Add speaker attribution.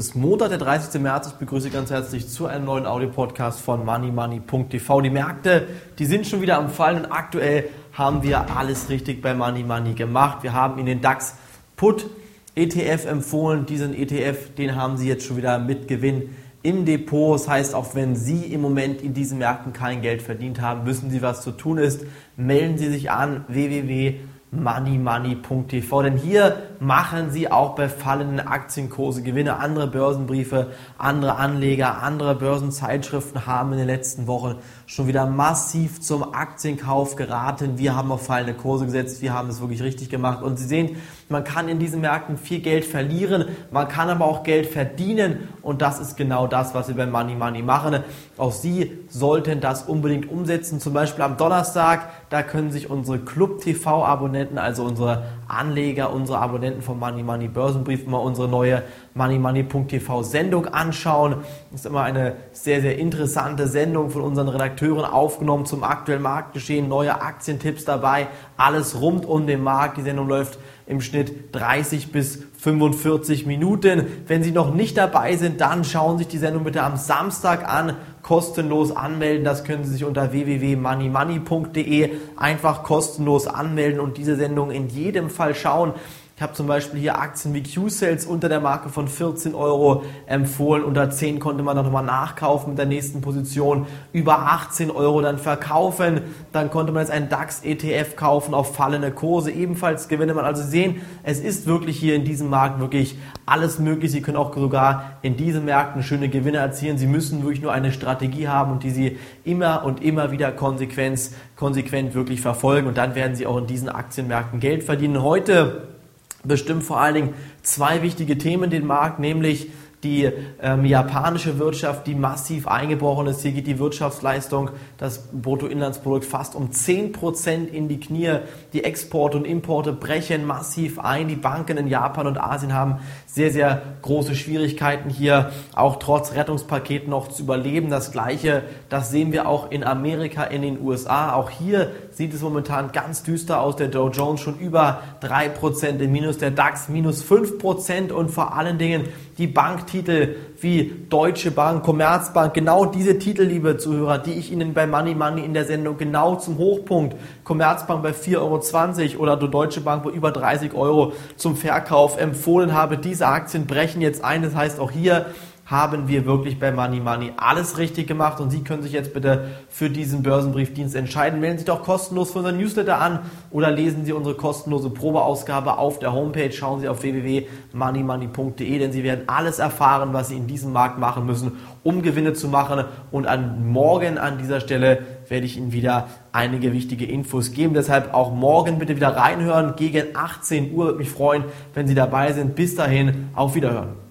Speaker 1: Ist Montag, der 30. März. Ich begrüße ganz herzlich zu einem neuen Audio-Podcast von moneymoney.tv. Die Märkte, die sind schon wieder am Fallen und aktuell haben wir alles richtig bei Money Money gemacht. Wir haben Ihnen den DAX Put ETF empfohlen. Diesen ETF, den haben Sie jetzt schon wieder mit Gewinn im Depot. Das heißt, auch wenn Sie im Moment in diesen Märkten kein Geld verdient haben, wissen Sie, was zu tun ist. Melden Sie sich an www moneymoney.tv. Denn hier machen Sie auch bei fallenden Aktienkurse Gewinne. Andere Börsenbriefe, andere Anleger, andere Börsenzeitschriften haben in den letzten Wochen schon wieder massiv zum Aktienkauf geraten. Wir haben auf fallende Kurse gesetzt. Wir haben es wirklich richtig gemacht. Und Sie sehen, man kann in diesen Märkten viel Geld verlieren. Man kann aber auch Geld verdienen. Und das ist genau das, was wir bei Money Money machen. Auch Sie sollten das unbedingt umsetzen. Zum Beispiel am Donnerstag, da können sich unsere Club TV Abonnenten, also unsere Anleger, unsere Abonnenten vom Money Money Börsenbrief mal unsere neue moneymoney.tv Sendung anschauen. Das ist immer eine sehr, sehr interessante Sendung von unseren Redakteuren aufgenommen zum aktuellen Marktgeschehen, neue Aktientipps dabei, alles rund um den Markt. Die Sendung läuft im Schnitt 30 bis 45 Minuten. Wenn Sie noch nicht dabei sind, dann schauen Sie sich die Sendung bitte am Samstag an. Kostenlos anmelden. Das können Sie sich unter www.moneymoney.de einfach kostenlos anmelden und diese Sendung in jedem Fall schauen. Ich habe zum Beispiel hier Aktien wie Q-Sales unter der Marke von 14 Euro empfohlen. Unter 10 konnte man dann nochmal nachkaufen mit der nächsten Position. Über 18 Euro dann verkaufen. Dann konnte man jetzt einen DAX-ETF kaufen auf fallende Kurse. Ebenfalls gewinne man. Also sehen, es ist wirklich hier in diesem Markt wirklich alles möglich. Sie können auch sogar in diesen Märkten schöne Gewinne erzielen. Sie müssen wirklich nur eine Strategie haben und die Sie immer und immer wieder konsequent, konsequent wirklich verfolgen. Und dann werden Sie auch in diesen Aktienmärkten Geld verdienen. Heute bestimmt vor allen Dingen zwei wichtige Themen den Markt, nämlich die ähm, japanische Wirtschaft, die massiv eingebrochen ist. Hier geht die Wirtschaftsleistung, das Bruttoinlandsprodukt fast um 10% in die Knie. Die Exporte und Importe brechen massiv ein. Die Banken in Japan und Asien haben sehr, sehr große Schwierigkeiten hier, auch trotz Rettungspaketen noch zu überleben. Das Gleiche, das sehen wir auch in Amerika, in den USA. Auch hier sieht es momentan ganz düster aus. Der Dow Jones schon über 3% im Minus, der DAX minus 5% und vor allen Dingen die Banktitel wie Deutsche Bank, Commerzbank, genau diese Titel, liebe Zuhörer, die ich Ihnen bei Money Money in der Sendung genau zum Hochpunkt, Commerzbank bei 4,20 Euro oder Deutsche Bank bei über 30 Euro zum Verkauf empfohlen habe. Diese Aktien brechen jetzt ein. Das heißt, auch hier haben wir wirklich bei Money Money alles richtig gemacht und Sie können sich jetzt bitte für diesen Börsenbriefdienst entscheiden. Melden Sie sich doch kostenlos für unseren Newsletter an oder lesen Sie unsere kostenlose Probeausgabe auf der Homepage. Schauen Sie auf www.moneymoney.de, denn Sie werden alles erfahren, was Sie in diesem Markt machen müssen, um Gewinne zu machen. Und an morgen an dieser Stelle werde ich Ihnen wieder einige wichtige Infos geben. Deshalb auch morgen bitte wieder reinhören gegen 18 Uhr. Würde mich freuen, wenn Sie dabei sind. Bis dahin, auf Wiederhören.